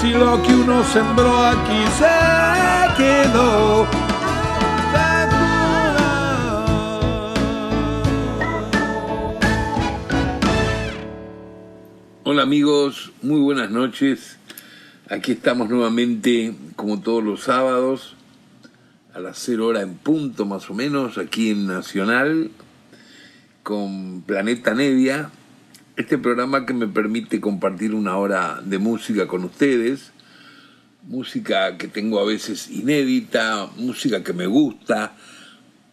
si lo que uno sembró aquí se quedó. Hola amigos, muy buenas noches. Aquí estamos nuevamente como todos los sábados a las 0 hora en punto más o menos aquí en Nacional con Planeta Nevia este programa que me permite compartir una hora de música con ustedes, música que tengo a veces inédita, música que me gusta,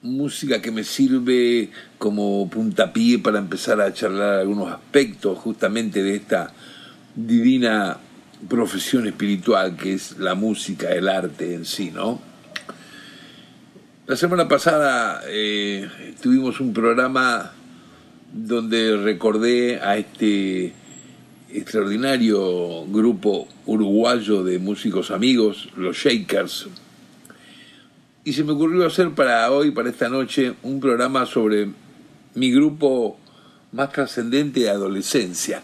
música que me sirve como puntapié para empezar a charlar algunos aspectos justamente de esta divina profesión espiritual que es la música, el arte en sí, ¿no? La semana pasada eh, tuvimos un programa donde recordé a este extraordinario grupo uruguayo de músicos amigos, los Shakers. Y se me ocurrió hacer para hoy, para esta noche, un programa sobre mi grupo más trascendente de adolescencia.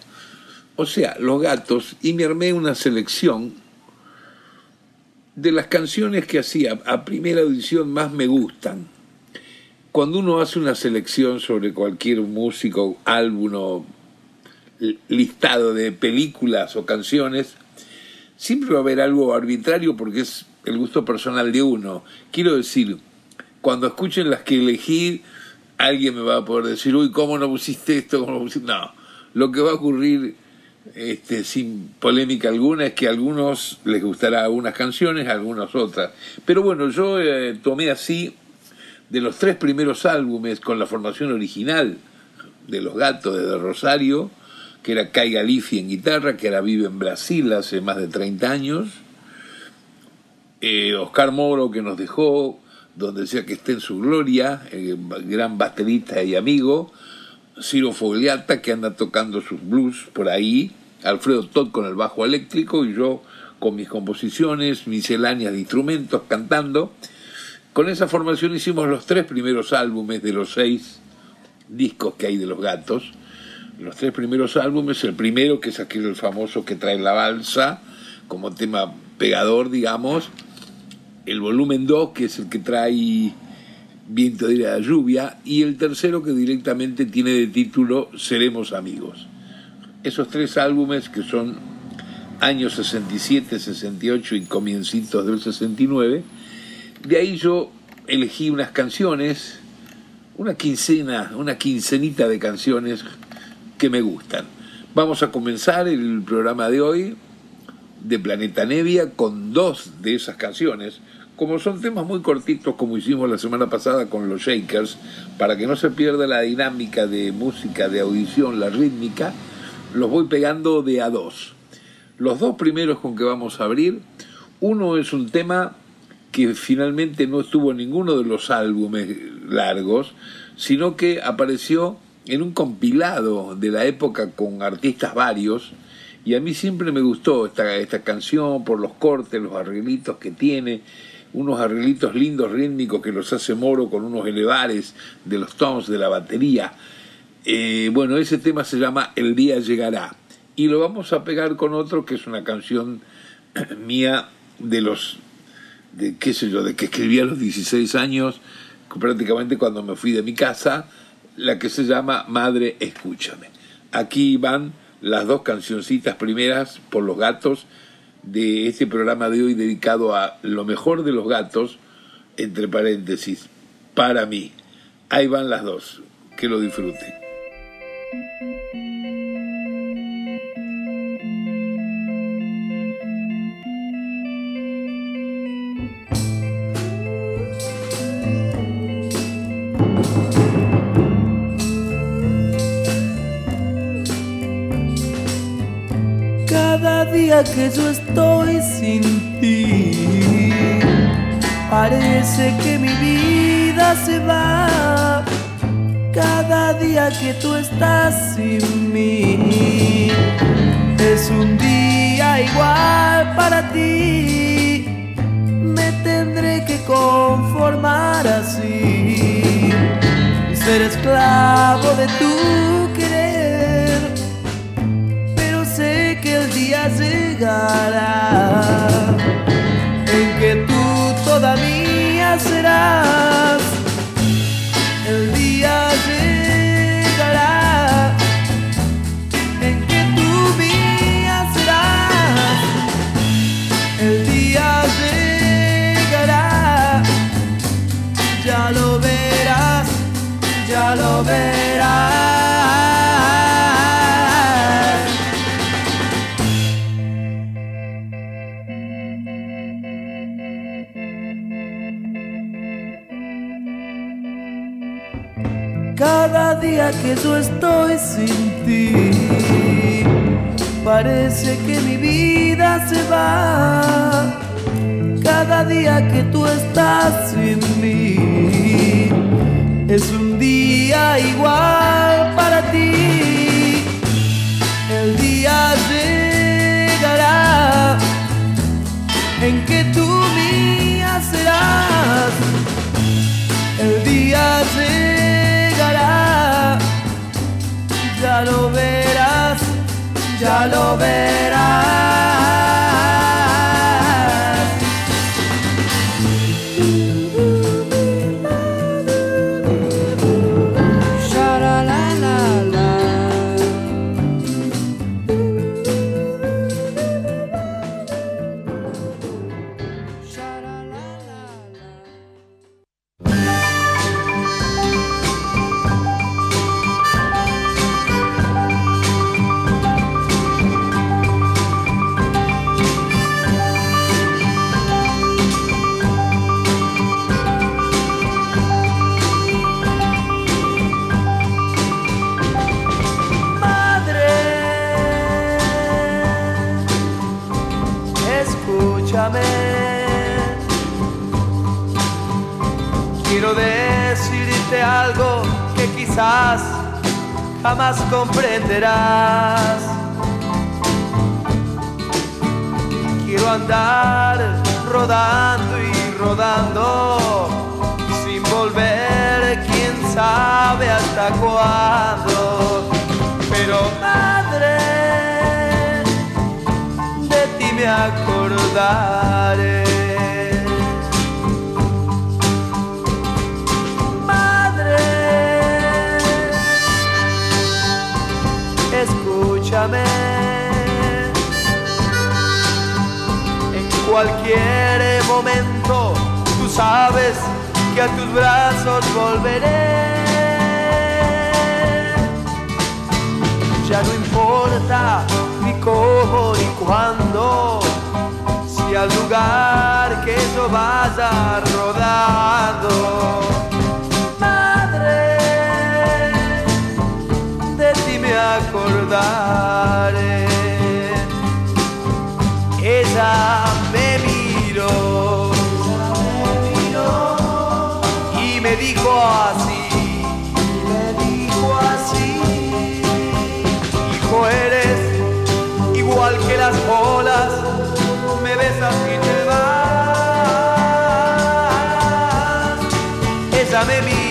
O sea, los gatos, y me armé una selección de las canciones que hacía a primera audición más me gustan cuando uno hace una selección sobre cualquier músico, álbum o listado de películas o canciones, siempre va a haber algo arbitrario porque es el gusto personal de uno. Quiero decir, cuando escuchen las que elegí, alguien me va a poder decir, uy, ¿cómo no pusiste esto? ¿Cómo no, pusiste? no. lo que va a ocurrir este, sin polémica alguna es que a algunos les gustará algunas canciones, a algunas otras. Pero bueno, yo eh, tomé así de los tres primeros álbumes con la formación original de Los Gatos de Rosario, que era Kai Galifi en guitarra, que ahora vive en Brasil hace más de 30 años, eh, Oscar Moro, que nos dejó, donde decía que esté en su gloria, el gran baterista y amigo, Ciro Fogliata, que anda tocando sus blues por ahí, Alfredo Todd con el bajo eléctrico y yo con mis composiciones, misceláneas de instrumentos, cantando, con esa formación hicimos los tres primeros álbumes de los seis discos que hay de los gatos. Los tres primeros álbumes, el primero que es aquel el famoso que trae la balsa como tema pegador, digamos. El volumen 2, que es el que trae Viento de la lluvia. Y el tercero que directamente tiene de título Seremos amigos. Esos tres álbumes que son años 67, 68 y comiencitos del 69 de ahí yo elegí unas canciones, una quincena, una quincenita de canciones que me gustan. Vamos a comenzar el programa de hoy de Planeta Nevia con dos de esas canciones. Como son temas muy cortitos, como hicimos la semana pasada con los Shakers, para que no se pierda la dinámica de música, de audición, la rítmica, los voy pegando de a dos. Los dos primeros con que vamos a abrir, uno es un tema que finalmente no estuvo en ninguno de los álbumes largos, sino que apareció en un compilado de la época con artistas varios, y a mí siempre me gustó esta, esta canción por los cortes, los arreglitos que tiene, unos arreglitos lindos rítmicos que los hace Moro con unos elevares de los tonos de la batería. Eh, bueno, ese tema se llama El día llegará. Y lo vamos a pegar con otro que es una canción mía de los de qué sé yo, de que escribí a los 16 años, prácticamente cuando me fui de mi casa, la que se llama Madre, escúchame. Aquí van las dos cancioncitas primeras por los gatos de este programa de hoy dedicado a lo mejor de los gatos, entre paréntesis, para mí. Ahí van las dos. Que lo disfruten. Que yo estoy sin ti. Parece que mi vida se va cada día que tú estás sin mí. Es un día igual para ti. Me tendré que conformar así. Ser esclavo de tu querer. Pero llegará en que tú todavía serás. Día que yo estoy sin ti, parece que mi vida se va. Cada día que tú estás sin mí, es un día igual para ti. El día llegará en que tú mía serás. El día llegará, ya lo verás, ya lo verás. Comprenderás. Quiero andar rodando y rodando sin volver, quién sabe hasta cuándo. Pero madre, de ti me acordaré. Cualquier momento, tú sabes que a tus brazos volveré. Ya no importa ni cómo ni cuándo, si al lugar que yo vaya rodando. Madre, de ti me acordaré. Ella dijo así, me dijo así, hijo eres igual que las olas, me besas y te vas. Ella me miró,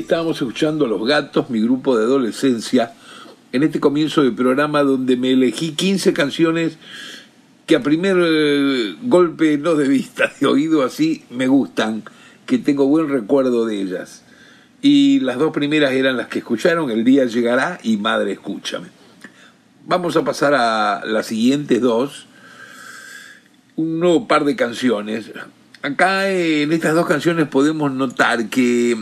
estábamos escuchando Los Gatos, mi grupo de adolescencia, en este comienzo del programa donde me elegí 15 canciones que a primer eh, golpe, no de vista, de oído así, me gustan, que tengo buen recuerdo de ellas. Y las dos primeras eran las que escucharon, El día llegará y Madre escúchame. Vamos a pasar a las siguientes dos, un nuevo par de canciones. Acá en estas dos canciones podemos notar que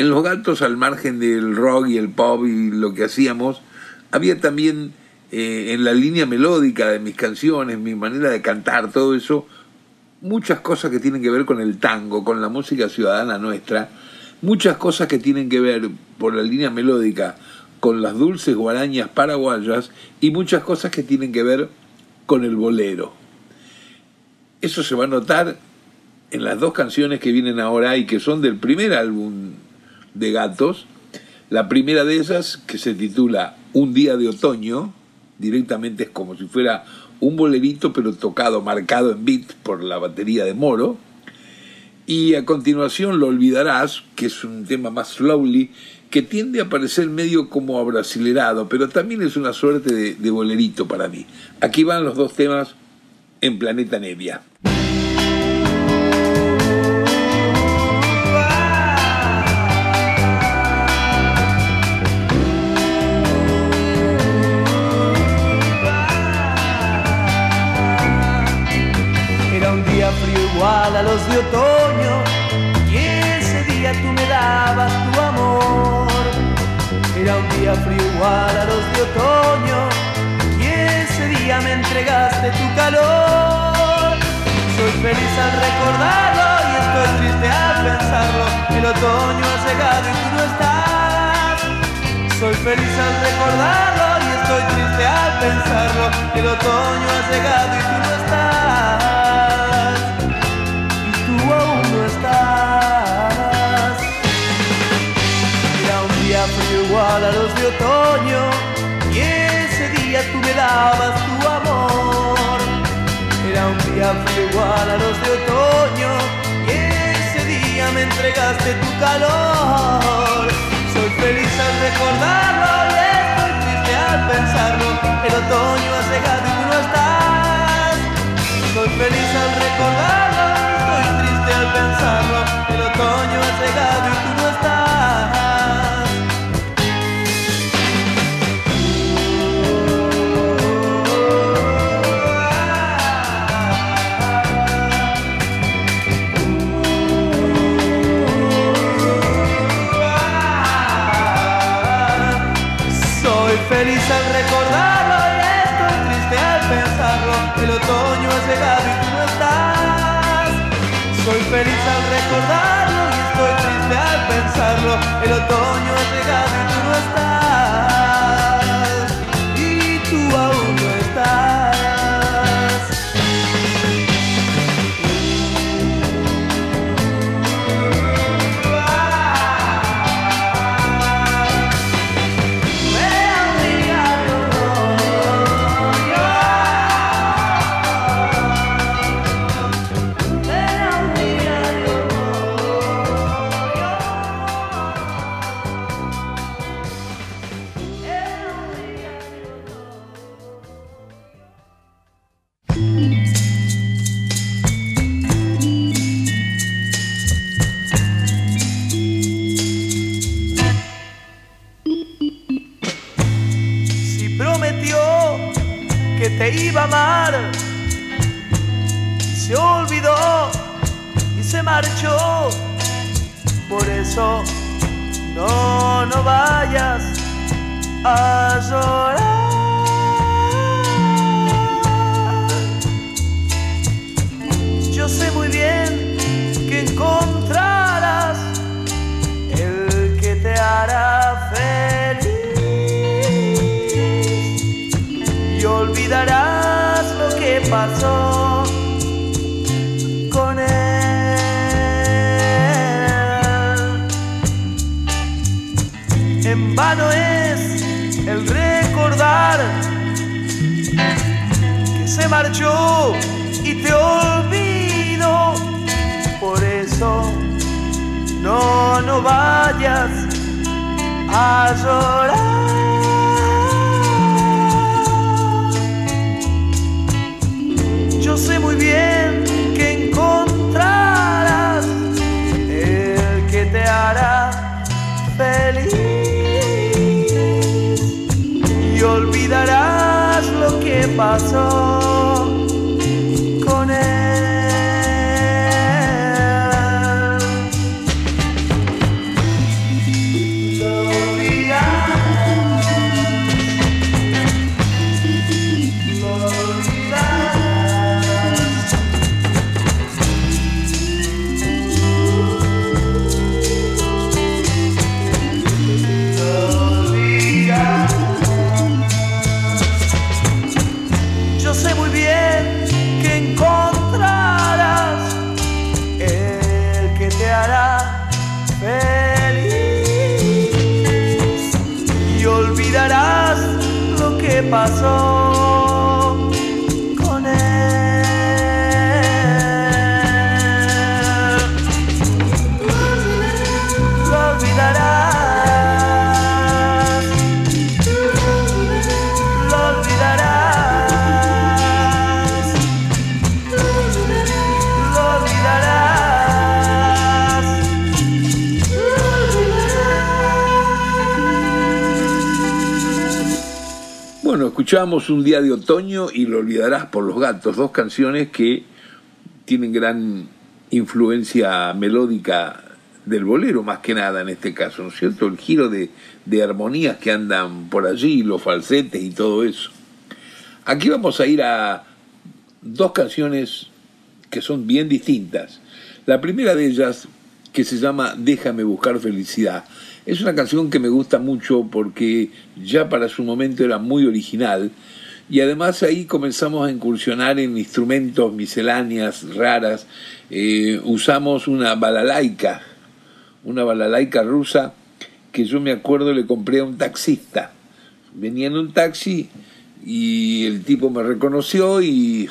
en Los Gatos, al margen del rock y el pop y lo que hacíamos, había también eh, en la línea melódica de mis canciones, mi manera de cantar, todo eso, muchas cosas que tienen que ver con el tango, con la música ciudadana nuestra, muchas cosas que tienen que ver por la línea melódica con las dulces guarañas paraguayas y muchas cosas que tienen que ver con el bolero. Eso se va a notar en las dos canciones que vienen ahora y que son del primer álbum de Gatos. La primera de esas, que se titula Un día de otoño, directamente es como si fuera un bolerito, pero tocado, marcado en beat por la batería de Moro. Y a continuación Lo Olvidarás, que es un tema más slowly, que tiende a parecer medio como abrasilerado, pero también es una suerte de, de bolerito para mí. Aquí van los dos temas en Planeta Nevia. Igual a los de otoño y ese día tú me dabas tu amor. Era un día frío igual a los de otoño y ese día me entregaste tu calor. Soy feliz al recordarlo y estoy triste al pensarlo. El otoño ha llegado y tú no estás. Soy feliz al recordarlo y estoy triste al pensarlo. El otoño ha llegado y tú no estás. Los de otoño y ese día tú me dabas tu amor. Era un día frío igual a los de otoño y ese día me entregaste tu calor. Soy feliz al recordarlo y estoy triste al pensarlo. El otoño ha llegado y tú no estás. Soy feliz al recordarlo, estoy triste al pensarlo. El otoño ha llegado y tú no estás. Feliz al recordarlo y estoy triste al pensarlo. El otoño ha llegado y tú no estás. Y olvidarás lo que pasó Bueno, escuchamos Un día de otoño y Lo olvidarás por los gatos, dos canciones que tienen gran influencia melódica del bolero, más que nada en este caso, ¿no es cierto? El giro de, de armonías que andan por allí, los falsetes y todo eso. Aquí vamos a ir a dos canciones que son bien distintas. La primera de ellas, que se llama Déjame buscar felicidad, es una canción que me gusta mucho porque ya para su momento era muy original y además ahí comenzamos a incursionar en instrumentos misceláneas raras. Eh, usamos una balalaika, una balalaika rusa que yo me acuerdo le compré a un taxista. Venía en un taxi y el tipo me reconoció y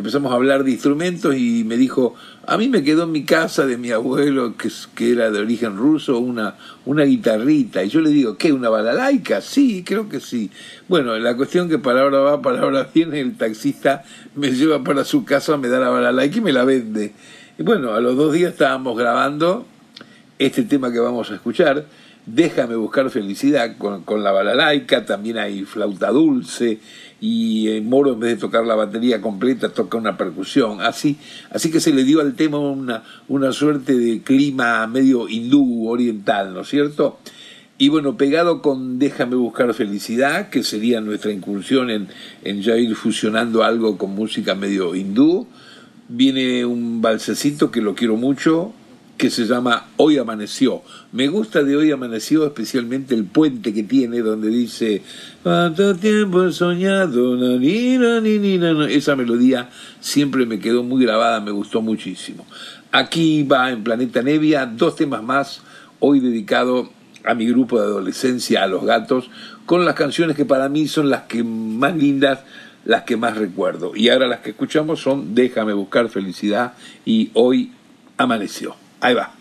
empezamos a hablar de instrumentos y me dijo, a mí me quedó en mi casa de mi abuelo, que, que era de origen ruso, una, una guitarrita. Y yo le digo, ¿qué? ¿Una balalaika? Sí, creo que sí. Bueno, la cuestión que palabra va, palabra viene, el taxista me lleva para su casa, me da la balalaika y me la vende. Y bueno, a los dos días estábamos grabando este tema que vamos a escuchar, Déjame buscar felicidad con, con la balalaika, también hay flauta dulce y eh, Moro en vez de tocar la batería completa toca una percusión, así, así que se le dio al tema una, una suerte de clima medio hindú oriental, ¿no es cierto? Y bueno, pegado con Déjame buscar felicidad, que sería nuestra incursión en, en ya ir fusionando algo con música medio hindú, viene un balsecito que lo quiero mucho, que se llama Hoy Amaneció. Me gusta de Hoy Amaneció especialmente el puente que tiene donde dice ¿Cuánto tiempo he soñado? Ni, na, ni, ni, na, na". Esa melodía siempre me quedó muy grabada, me gustó muchísimo. Aquí va en Planeta Nevia dos temas más, hoy dedicado a mi grupo de adolescencia, a los gatos, con las canciones que para mí son las que más lindas, las que más recuerdo. Y ahora las que escuchamos son Déjame buscar felicidad y Hoy Amaneció. Ahí va.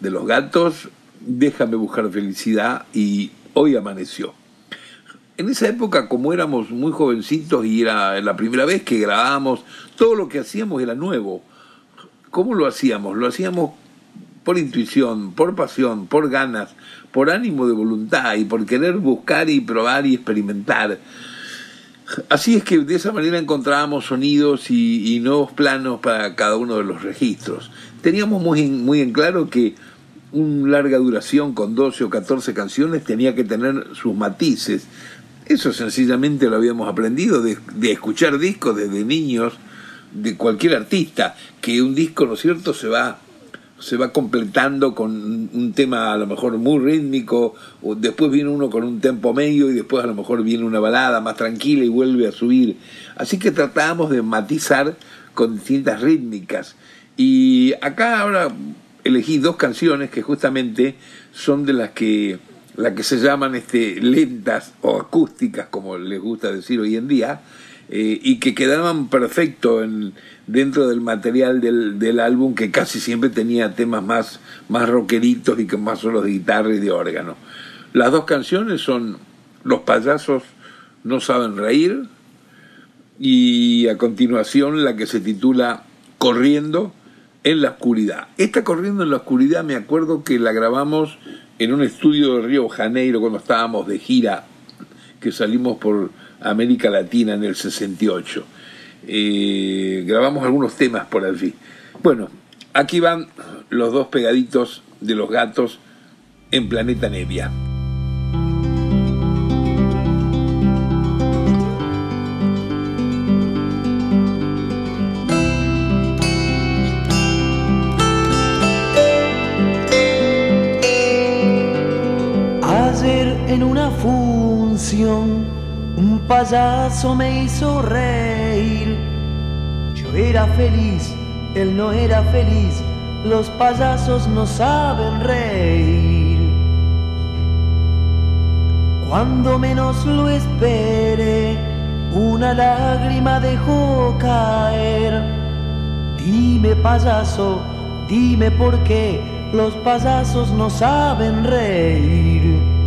De los gatos, Déjame buscar felicidad y Hoy amaneció. En esa época, como éramos muy jovencitos y era la primera vez que grabábamos, todo lo que hacíamos era nuevo. ¿Cómo lo hacíamos? Lo hacíamos por intuición, por pasión, por ganas, por ánimo de voluntad y por querer buscar y probar y experimentar. Así es que de esa manera encontrábamos sonidos y nuevos planos para cada uno de los registros. Teníamos muy, muy en claro que una larga duración con 12 o 14 canciones tenía que tener sus matices. Eso sencillamente lo habíamos aprendido de, de escuchar discos desde niños de cualquier artista, que un disco, ¿no es cierto?, se va se va completando con un tema a lo mejor muy rítmico, o después viene uno con un tempo medio y después a lo mejor viene una balada más tranquila y vuelve a subir. Así que tratábamos de matizar con distintas rítmicas. Y acá ahora elegí dos canciones que justamente son de las que la que se llaman este, lentas o acústicas, como les gusta decir hoy en día, eh, y que quedaban perfecto en, dentro del material del, del, álbum, que casi siempre tenía temas más, más rockeritos y con más solos de guitarra y de órgano. Las dos canciones son Los payasos no saben reír y a continuación la que se titula Corriendo en la oscuridad. Esta Corriendo en la oscuridad me acuerdo que la grabamos en un estudio de Río Janeiro cuando estábamos de gira, que salimos por América Latina en el 68. Eh, grabamos algunos temas por allí. Bueno, aquí van los dos pegaditos de los gatos en Planeta Nevia. En una función, un payaso me hizo reír. Yo era feliz, él no era feliz, los payasos no saben reír. Cuando menos lo espere, una lágrima dejó caer. Dime payaso, dime por qué los payasos no saben reír.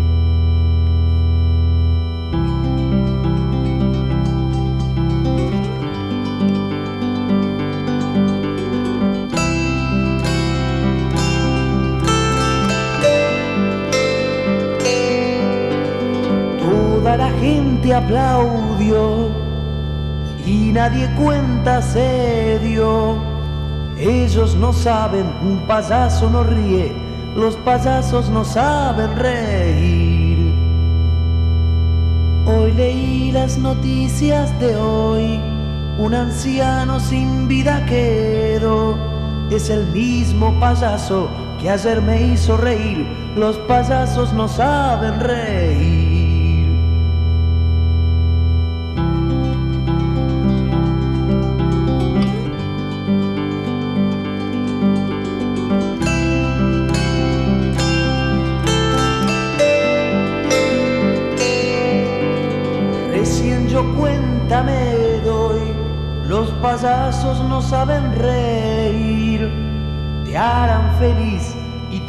Gente aplaudió y nadie cuenta se dio. Ellos no saben, un payaso no ríe, los payasos no saben reír. Hoy leí las noticias de hoy, un anciano sin vida quedó. Es el mismo payaso que ayer me hizo reír, los payasos no saben reír.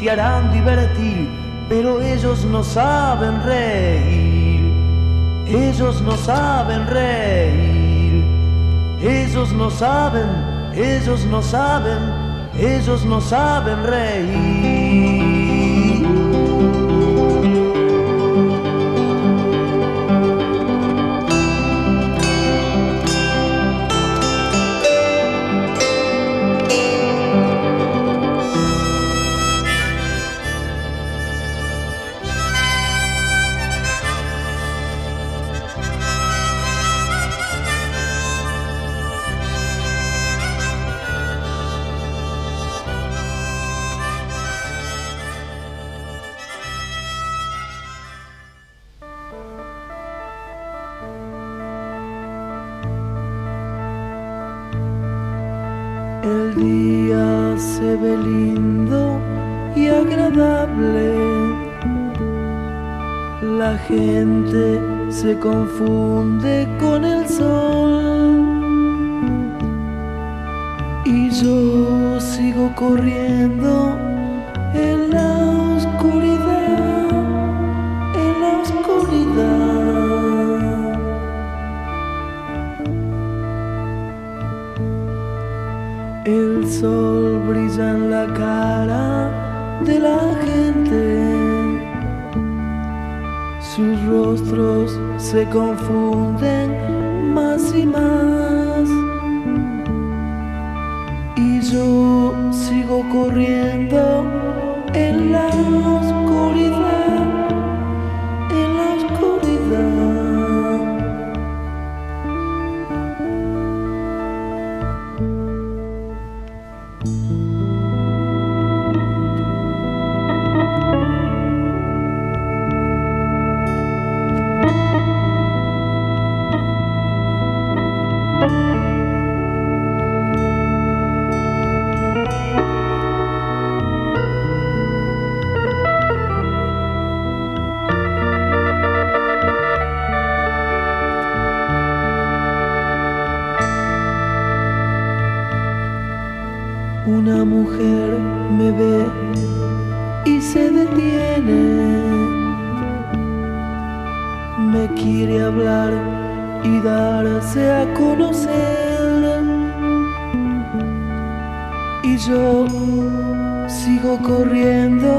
Te harán divertir, pero ellos no saben reír, ellos no saben reír, ellos no saben, ellos no saben, ellos no saben reír. Confunde con el sol. Y yo sigo corriendo mujer me ve y se detiene. Me quiere hablar y darse a conocer. Y yo sigo corriendo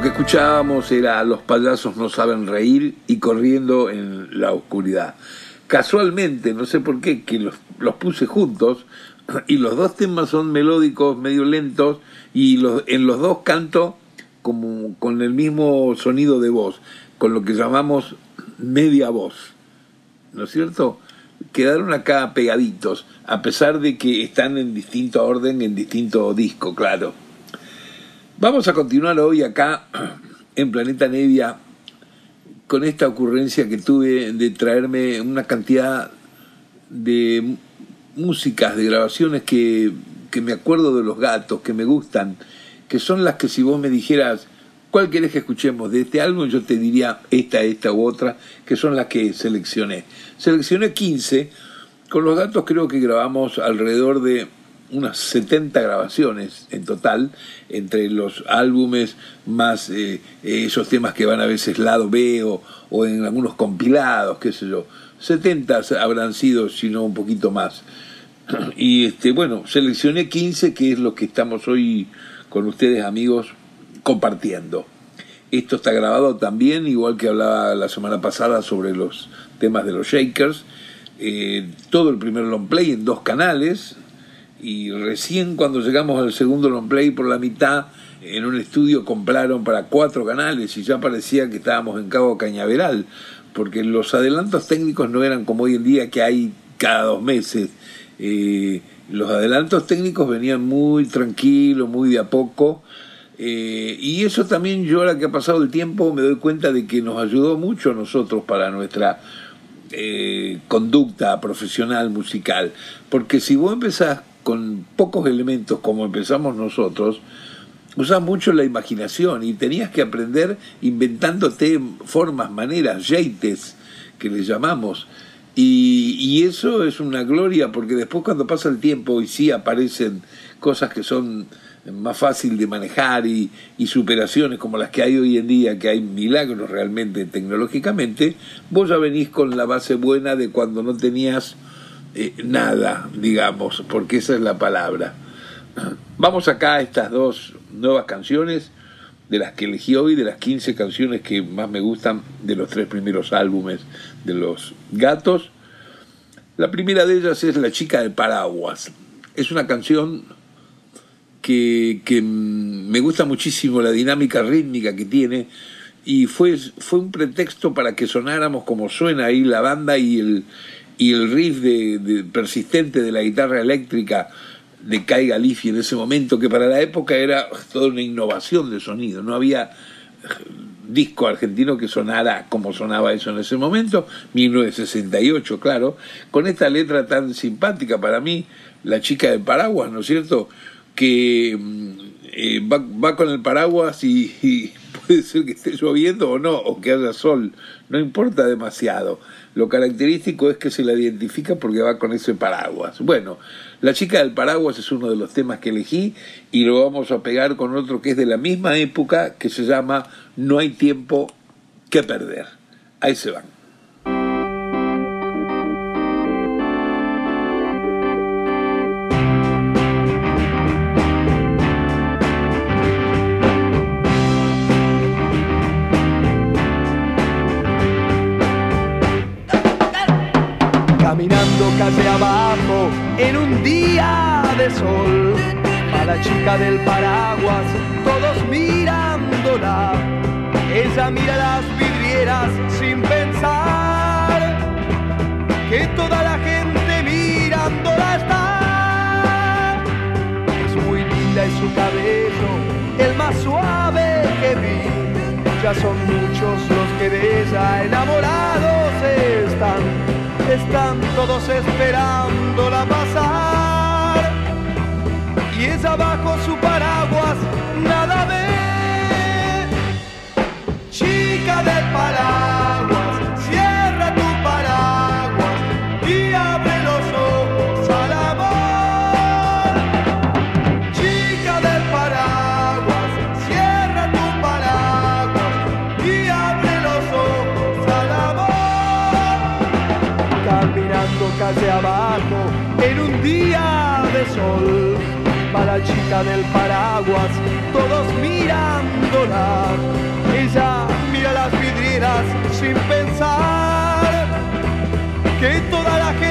lo que escuchábamos era Los payasos no saben reír y corriendo en la oscuridad. Casualmente, no sé por qué, que los, los puse juntos y los dos temas son melódicos, medio lentos y los, en los dos canto como con el mismo sonido de voz, con lo que llamamos media voz. ¿No es cierto? Quedaron acá pegaditos, a pesar de que están en distinto orden, en distinto disco, claro. Vamos a continuar hoy acá en Planeta Nevia con esta ocurrencia que tuve de traerme una cantidad de músicas, de grabaciones que, que me acuerdo de los gatos, que me gustan, que son las que si vos me dijeras, ¿cuál querés que escuchemos de este álbum? Yo te diría esta, esta u otra, que son las que seleccioné. Seleccioné 15, con los gatos creo que grabamos alrededor de unas 70 grabaciones en total, entre los álbumes más eh, esos temas que van a veces lado B o, o, en algunos compilados, qué sé yo. 70 habrán sido, si no un poquito más. Y este, bueno, seleccioné 15, que es lo que estamos hoy con ustedes amigos compartiendo. Esto está grabado también, igual que hablaba la semana pasada sobre los temas de los Shakers. Eh, todo el primer long play en dos canales, y recién cuando llegamos al segundo long play por la mitad en un estudio compraron para cuatro canales y ya parecía que estábamos en Cabo Cañaveral porque los adelantos técnicos no eran como hoy en día que hay cada dos meses. Eh, los adelantos técnicos venían muy tranquilos muy de a poco. Eh, y eso también yo ahora que ha pasado el tiempo me doy cuenta de que nos ayudó mucho a nosotros para nuestra eh, conducta profesional musical. Porque si vos empezás con pocos elementos como empezamos nosotros, usas mucho la imaginación y tenías que aprender inventándote formas, maneras, jeites, que le llamamos. Y, y, eso es una gloria porque después cuando pasa el tiempo y sí aparecen cosas que son más fácil de manejar y, y superaciones como las que hay hoy en día, que hay milagros realmente tecnológicamente, vos ya venís con la base buena de cuando no tenías eh, nada, digamos, porque esa es la palabra. Vamos acá a estas dos nuevas canciones, de las que elegí hoy, de las 15 canciones que más me gustan de los tres primeros álbumes de los gatos. La primera de ellas es La chica del paraguas. Es una canción que, que me gusta muchísimo la dinámica rítmica que tiene y fue, fue un pretexto para que sonáramos como suena ahí la banda y el, y el riff de, de, persistente de la guitarra eléctrica de Kai Galifi en ese momento, que para la época era toda una innovación de sonido, no había disco argentino que sonara como sonaba eso en ese momento, 1968, claro, con esta letra tan simpática para mí, la chica del paraguas, ¿no es cierto? Que eh, va, con el paraguas y puede ser que esté lloviendo o no, o que haya sol, no importa demasiado. Lo característico es que se la identifica porque va con ese paraguas. Bueno, La chica del paraguas es uno de los temas que elegí y lo vamos a pegar con otro que es de la misma época que se llama No hay tiempo que perder. Ahí se van. Calle abajo en un día de sol. A la chica del paraguas, todos mirándola. Ella mira las vidrieras sin pensar que toda la gente mirándola está. Es muy linda y su cabello, el más suave que vi, ya son muchos los que de ella enamorados están, están todos esperándola pasar. Y es abajo su paraguas nada ve. Chica del paraguas, día de sol, va la chica del paraguas, todos mirándola. Ella mira las vidrieras sin pensar que toda la gente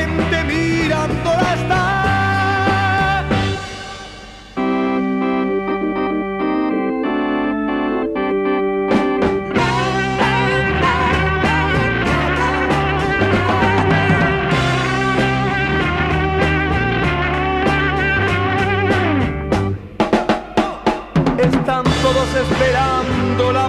todos esperándola pasar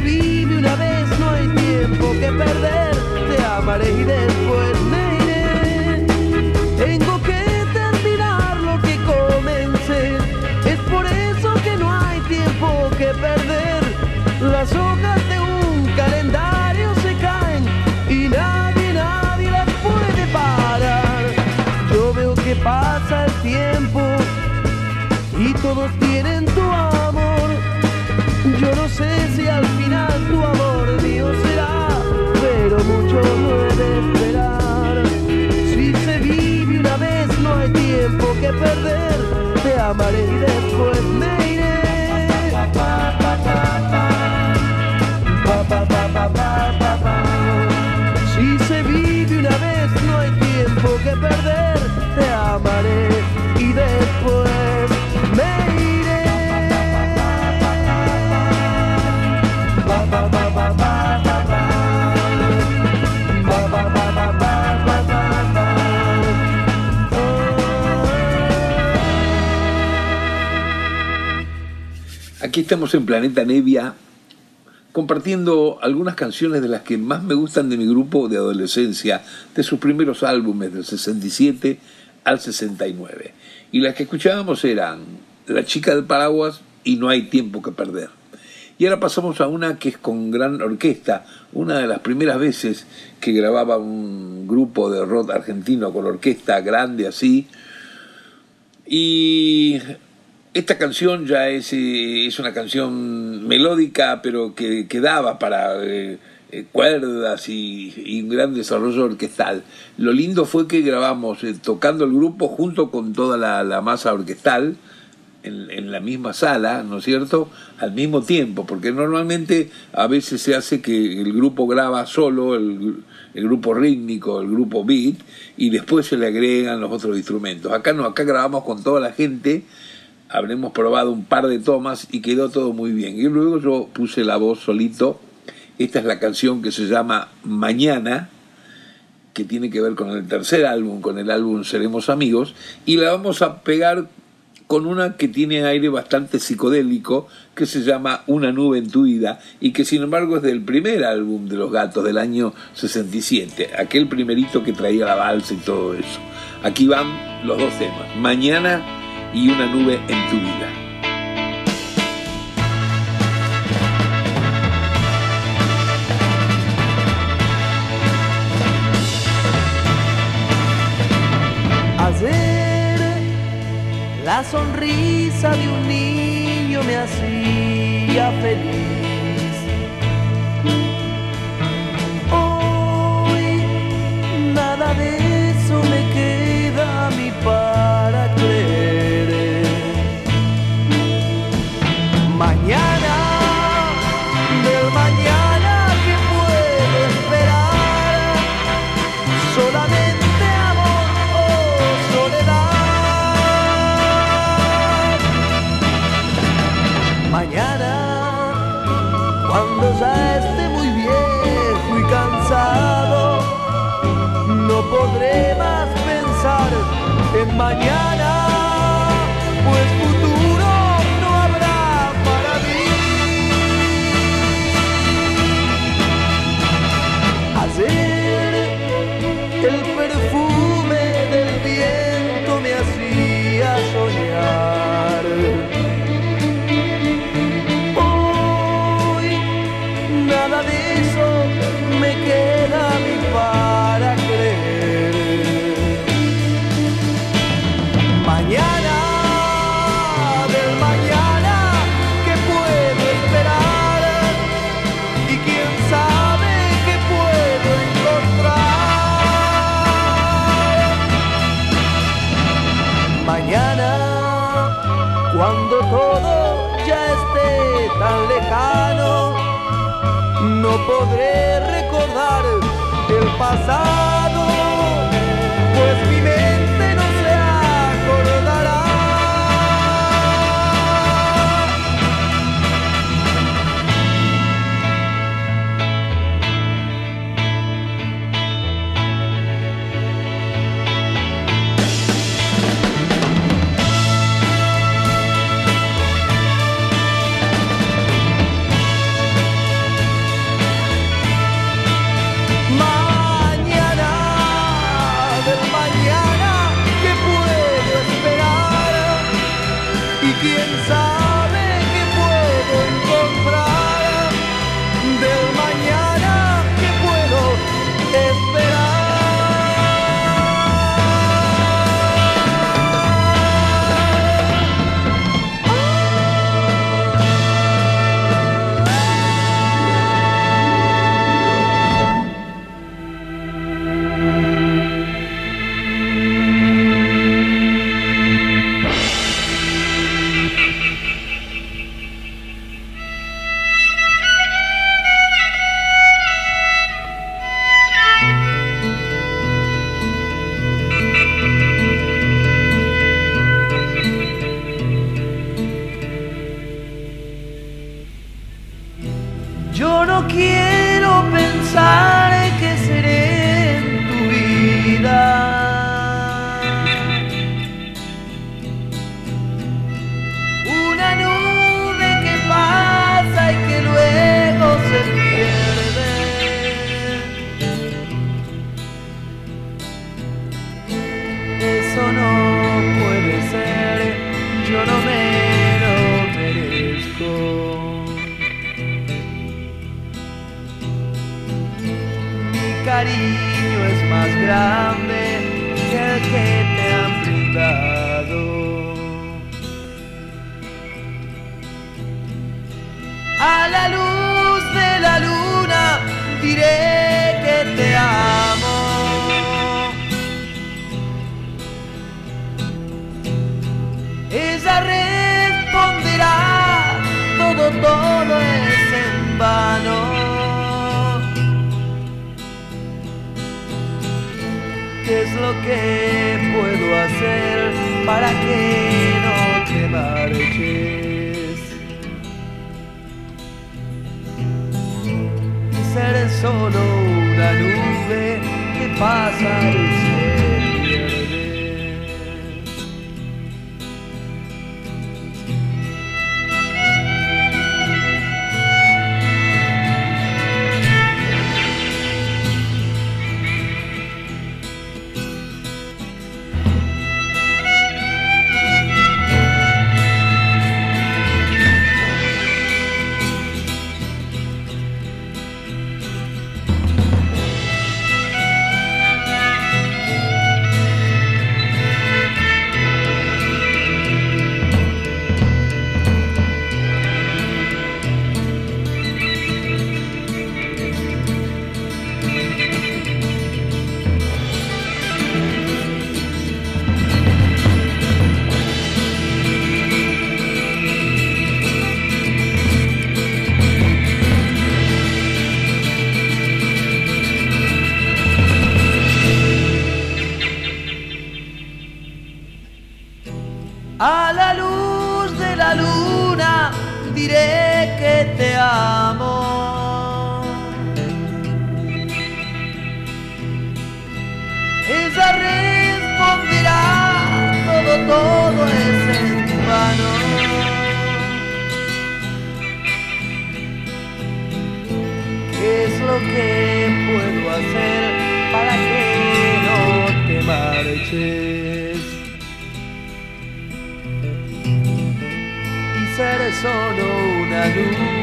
vive una vez, no hay tiempo que perder. Te amaré y después me iré. Tengo que terminar lo que comencé. Es por eso que no hay tiempo que perder. Las hojas de un calendario se caen y nadie, nadie las puede parar. Yo veo que pasa el tiempo amaré y después me iré. Si se vive una vez, no hay tiempo que perder. Te amaré y después Aquí estamos en Planeta Nevia compartiendo algunas canciones de las que más me gustan de mi grupo de adolescencia, de sus primeros álbumes del 67 al 69. Y las que escuchábamos eran La chica del paraguas y No hay tiempo que perder. Y ahora pasamos a una que es con gran orquesta, una de las primeras veces que grababa un grupo de rock argentino con orquesta grande así. Y esta canción ya es, eh, es una canción melódica, pero que, que daba para eh, eh, cuerdas y, un gran desarrollo orquestal. Lo lindo fue que grabamos tocando el grupo junto con toda la, masa orquestal en, la misma sala, ¿no es cierto?, al mismo tiempo, porque normalmente a veces se hace que el grupo graba solo, el grupo rítmico, el grupo beat, y después se le agregan los otros instrumentos. Acá no, acá grabamos con toda la gente habremos probado un par de tomas y quedó todo muy bien. Y luego yo puse la voz solito. Esta es la canción que se llama Mañana, que tiene que ver con el tercer álbum, con el álbum Seremos Amigos, y la vamos a pegar con una que tiene aire bastante psicodélico, que se llama Una nube en tu vida, y que sin embargo es del primer álbum de Los Gatos del año 67, aquel primerito que traía la balsa y todo eso. Aquí van los dos temas, Mañana y Una nube en tu vida. La sonrisa de un niño me hacía feliz. Para que no te noches. Y seré solo una nube que pasa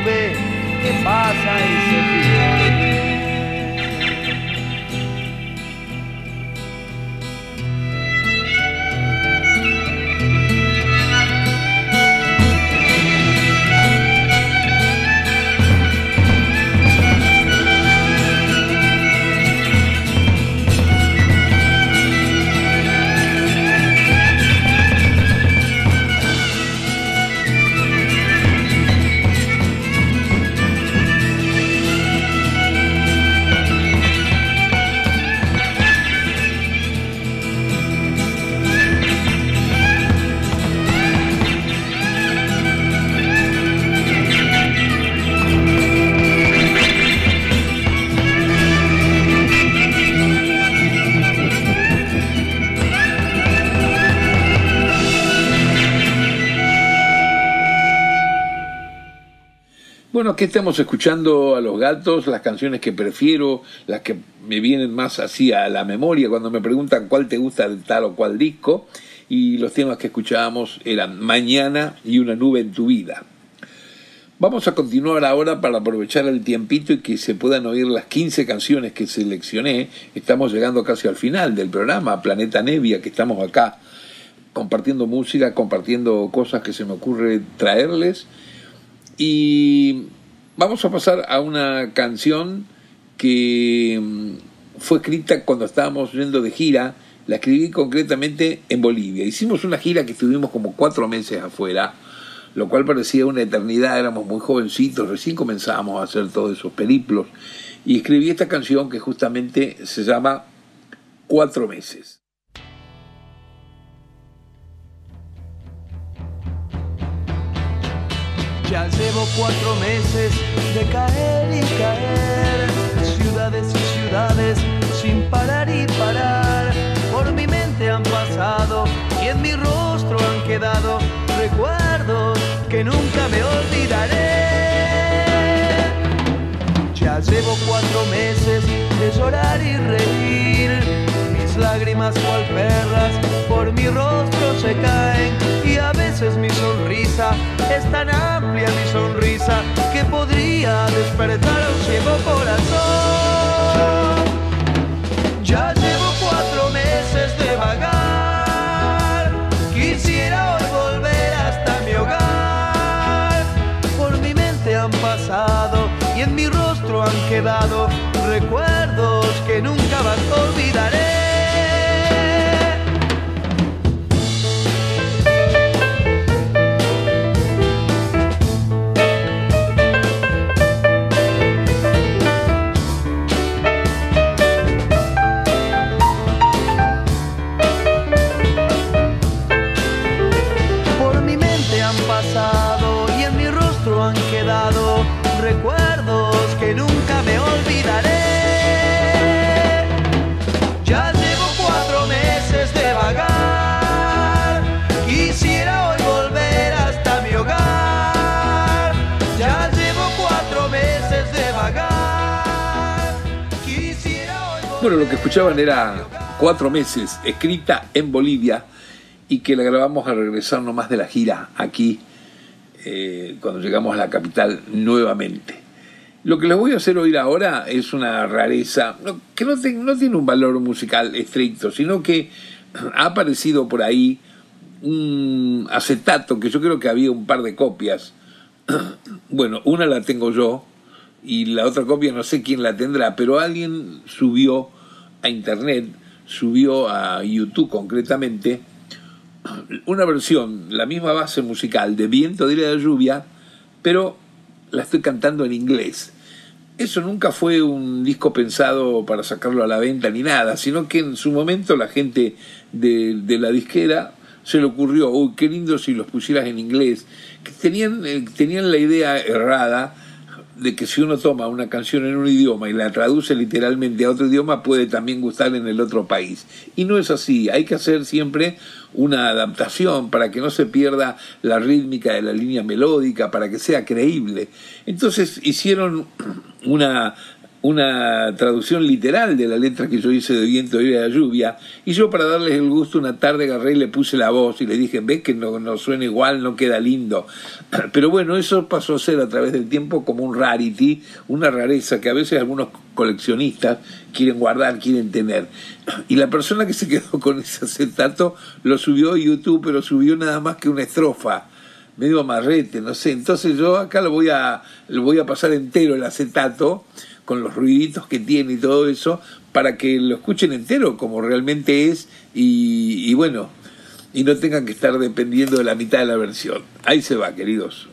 nube que pasa y se pierde. Bueno, estamos escuchando a los gatos, las canciones que prefiero, las que me vienen más así a la memoria cuando me preguntan cuál te gusta de tal o cual disco. Y los temas que escuchábamos eran Mañana y Una nube en tu vida. Vamos a continuar ahora para aprovechar el tiempito y que se puedan oír las 15 canciones que seleccioné. Estamos llegando casi al final del programa Planeta Nevia, que estamos acá compartiendo música, compartiendo cosas que se me ocurre traerles. Y vamos a pasar a una canción que mm, fue escrita cuando estábamos yendo de gira. La escribí concretamente en Bolivia. Hicimos una gira que estuvimos como cuatro meses afuera, lo cual parecía una eternidad. Éramos muy jovencitos, recién comenzábamos a hacer todos esos periplos. Y escribí esta canción que justamente se llama Cuatro meses. Ya llevo cuatro meses de caer y caer, ciudades y ciudades sin parar y parar. Por mi mente han pasado y en mi rostro han quedado recuerdos que nunca me olvidaré. Ya llevo cuatro meses de llorar y reír, lágrimas cual perlas por mi rostro se caen y a veces mi sonrisa es tan amplia mi sonrisa que podría despertar a un ciego corazón. Ya llevo cuatro meses de vagar, quisiera volver hasta mi hogar. Por mi mente han pasado y en mi rostro han quedado recuerdos que nunca más olvidaré. Bueno, lo que escuchaban era cuatro meses, escrita en Bolivia y que la grabamos al regresar nomás de la gira aquí, eh, cuando llegamos a la capital nuevamente. Lo que les voy a hacer oír ahora es una rareza, que no, no tiene un valor musical estricto, sino que ha aparecido por ahí un acetato, que yo creo que había un par de copias. Bueno, una la tengo yo y la otra copia no sé quién la tendrá, pero alguien subió a internet, subió a YouTube concretamente, una versión, la misma base musical de Viento de la lluvia, pero la estoy cantando en inglés. Eso nunca fue un disco pensado para sacarlo a la venta ni nada, sino que en su momento la gente de, la disquera se le ocurrió, uy, qué lindo si los pusieras en inglés. Que tenían, eh, tenían la idea errada de que si uno toma una canción en un idioma y la traduce literalmente a otro idioma puede también gustar en el otro país. Y no es así, hay que hacer siempre una adaptación para que no se pierda la rítmica de la línea melódica, para que sea creíble. Entonces hicieron una una traducción literal de la letra que yo hice de Viento y la Lluvia, y yo para darles el gusto una tarde agarré y le puse la voz y le dije, ves que no, no suena igual, no queda lindo. Pero bueno, eso pasó a ser a través del tiempo como un rarity, una rareza que a veces algunos coleccionistas quieren guardar, quieren tener. Y la persona que se quedó con ese acetato lo subió a YouTube, pero subió nada más que una estrofa medio amarrete, no sé. Entonces yo acá lo voy a, lo voy a pasar entero el acetato con los ruiditos que tiene y todo eso, para que lo escuchen entero como realmente es y bueno, y no tengan que estar dependiendo de la mitad de la versión. Ahí se va, queridos.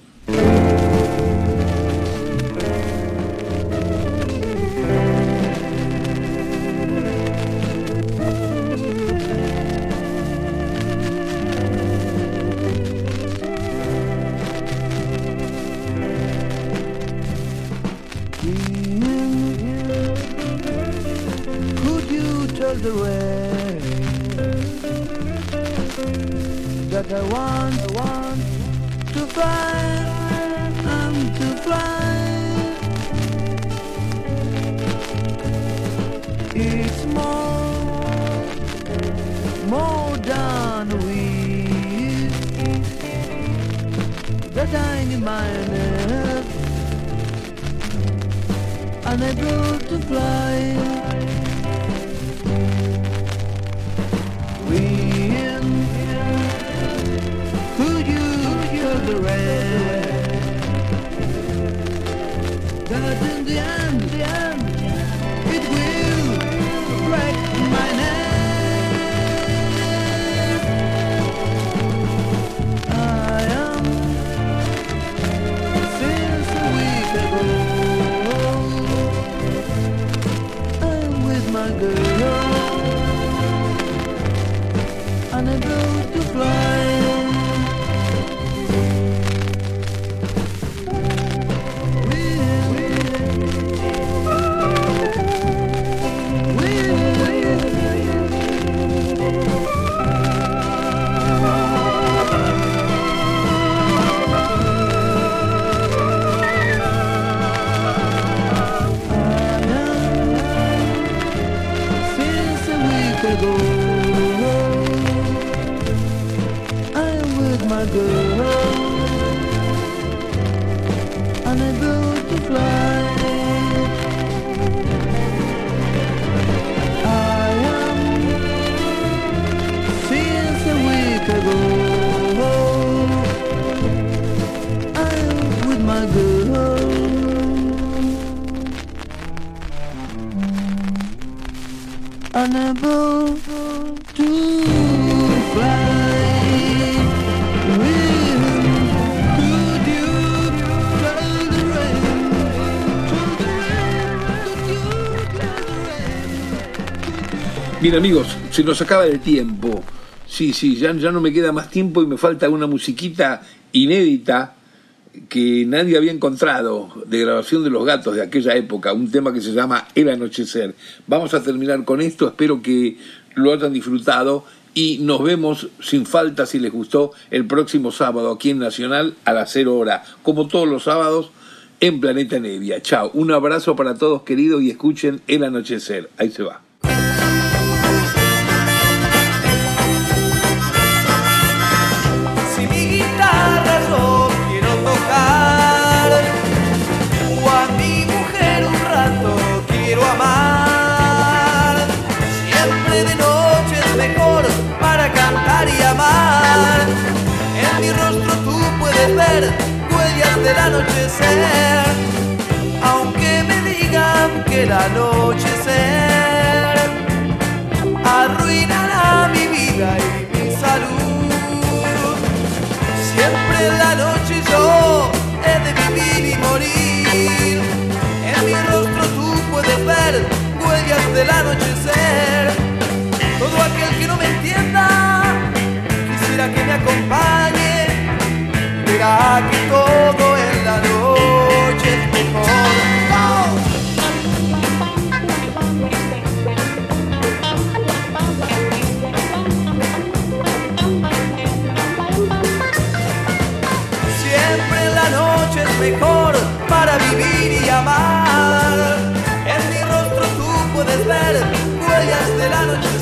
Bien amigos, se nos acaba el tiempo. Sí, sí, ya, ya no me queda más tiempo y me falta una musiquita inédita que nadie había encontrado de grabación de los gatos de aquella época, un tema que se llama El Anochecer. Vamos a terminar con esto, espero que lo hayan disfrutado y nos vemos sin falta si les gustó el próximo sábado aquí en Nacional a las 0 hora, como todos los sábados en Planeta Nevia. Chao, un abrazo para todos queridos y escuchen El Anochecer. Ahí se va. mejor para cantar y amar. En mi rostro tú puedes ver huellas del anochecer, aunque me digan que el anochecer arruinará mi vida y mi salud. Siempre en la noche yo he de vivir y morir. En mi rostro tú puedes ver huellas del anochecer Aquel que no me entienda, quisiera que me acompañe. Verá que todo en la noche es mejor. Siempre en la noche es mejor para vivir y amar. En mi rostro tú puedes ver huellas del anochecer.